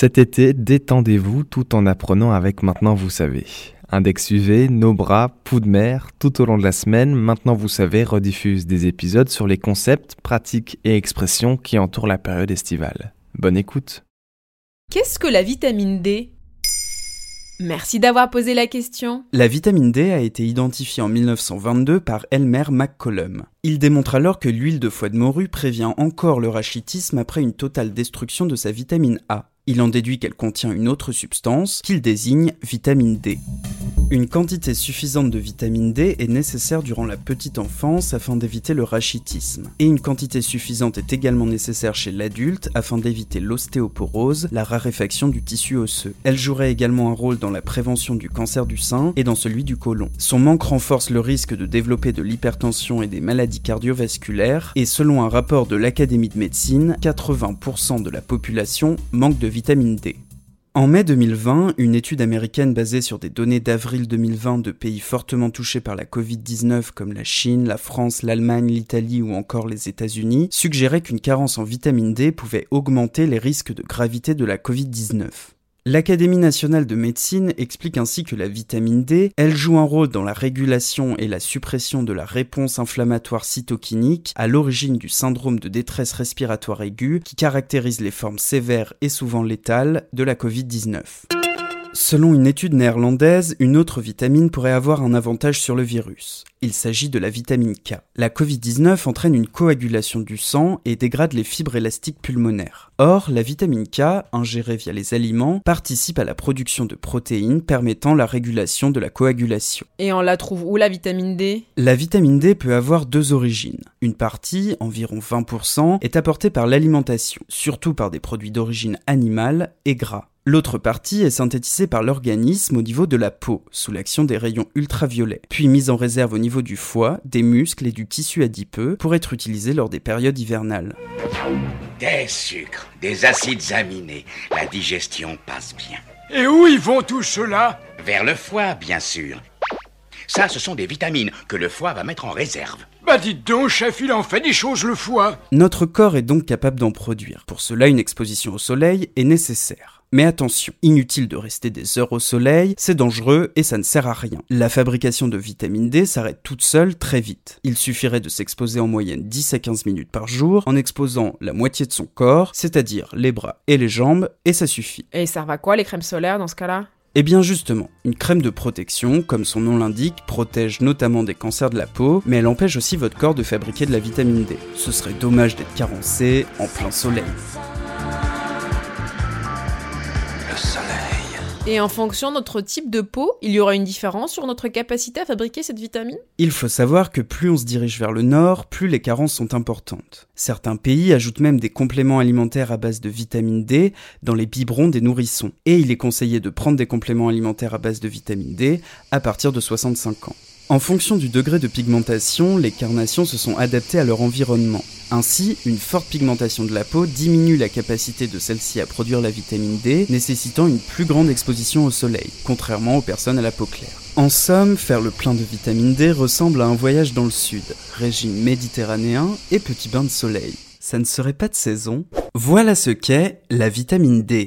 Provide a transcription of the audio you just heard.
Cet été, détendez-vous tout en apprenant avec Maintenant Vous savez. Index UV, nos bras, poux de mer, tout au long de la semaine, Maintenant Vous savez rediffuse des épisodes sur les concepts, pratiques et expressions qui entourent la période estivale. Bonne écoute. Qu'est-ce que la vitamine D? Merci d'avoir posé la question. La vitamine D a été identifiée en 1922 par Elmer McCollum. Il démontre alors que l'huile de foie de morue prévient encore le rachitisme après une totale destruction de sa vitamine A. Il en déduit qu'elle contient une autre substance qu'il désigne vitamine D. Une quantité suffisante de vitamine D est nécessaire durant la petite enfance afin d'éviter le rachitisme. Et une quantité suffisante est également nécessaire chez l'adulte afin d'éviter l'ostéoporose, la raréfaction du tissu osseux. Elle jouerait également un rôle dans la prévention du cancer du sein et dans celui du côlon. Son manque renforce le risque de développer de l'hypertension et des maladies cardiovasculaires et selon un rapport de l'Académie de médecine, 80% de la population manque de vitamine D. En mai 2020, une étude américaine basée sur des données d'avril 2020 de pays fortement touchés par la Covid-19 comme la Chine, la France, l'Allemagne, l'Italie ou encore les États-Unis suggérait qu'une carence en vitamine D pouvait augmenter les risques de gravité de la Covid-19. L'Académie nationale de médecine explique ainsi que la vitamine D, elle joue un rôle dans la régulation et la suppression de la réponse inflammatoire cytokinique à l'origine du syndrome de détresse respiratoire aiguë qui caractérise les formes sévères et souvent létales de la Covid-19. Selon une étude néerlandaise, une autre vitamine pourrait avoir un avantage sur le virus. Il s'agit de la vitamine K. La Covid-19 entraîne une coagulation du sang et dégrade les fibres élastiques pulmonaires. Or, la vitamine K, ingérée via les aliments, participe à la production de protéines permettant la régulation de la coagulation. Et on la trouve où la vitamine D? La vitamine D peut avoir deux origines. Une partie, environ 20%, est apportée par l'alimentation, surtout par des produits d'origine animale et gras. L'autre partie est synthétisée par l'organisme au niveau de la peau, sous l'action des rayons ultraviolets, puis mise en réserve au niveau du foie, des muscles et du tissu adipeux pour être utilisée lors des périodes hivernales. Des sucres, des acides aminés, la digestion passe bien. Et où ils vont tous ceux-là? Vers le foie, bien sûr. Ça, ce sont des vitamines que le foie va mettre en réserve. Bah dites donc, chef, il en fait des choses le foie. Notre corps est donc capable d'en produire. Pour cela, une exposition au soleil est nécessaire. Mais attention, inutile de rester des heures au soleil, c'est dangereux et ça ne sert à rien. La fabrication de vitamine D s'arrête toute seule très vite. Il suffirait de s'exposer en moyenne 10 à 15 minutes par jour en exposant la moitié de son corps, c'est-à-dire les bras et les jambes, et ça suffit. Et ça va quoi les crèmes solaires dans ce cas-là? Eh bien justement, une crème de protection, comme son nom l'indique, protège notamment des cancers de la peau, mais elle empêche aussi votre corps de fabriquer de la vitamine D. Ce serait dommage d'être carencé en plein soleil. Et en fonction de notre type de peau, il y aura une différence sur notre capacité à fabriquer cette vitamine? Il faut savoir que plus on se dirige vers le nord, plus les carences sont importantes. Certains pays ajoutent même des compléments alimentaires à base de vitamine D dans les biberons des nourrissons. Et il est conseillé de prendre des compléments alimentaires à base de vitamine D à partir de 65 ans. En fonction du degré de pigmentation, les carnations se sont adaptées à leur environnement. Ainsi, une forte pigmentation de la peau diminue la capacité de celle-ci à produire la vitamine D, nécessitant une plus grande exposition au soleil, contrairement aux personnes à la peau claire. En somme, faire le plein de vitamine D ressemble à un voyage dans le sud, régime méditerranéen et petit bain de soleil. Ça ne serait pas de saison? Voilà ce qu'est la vitamine D.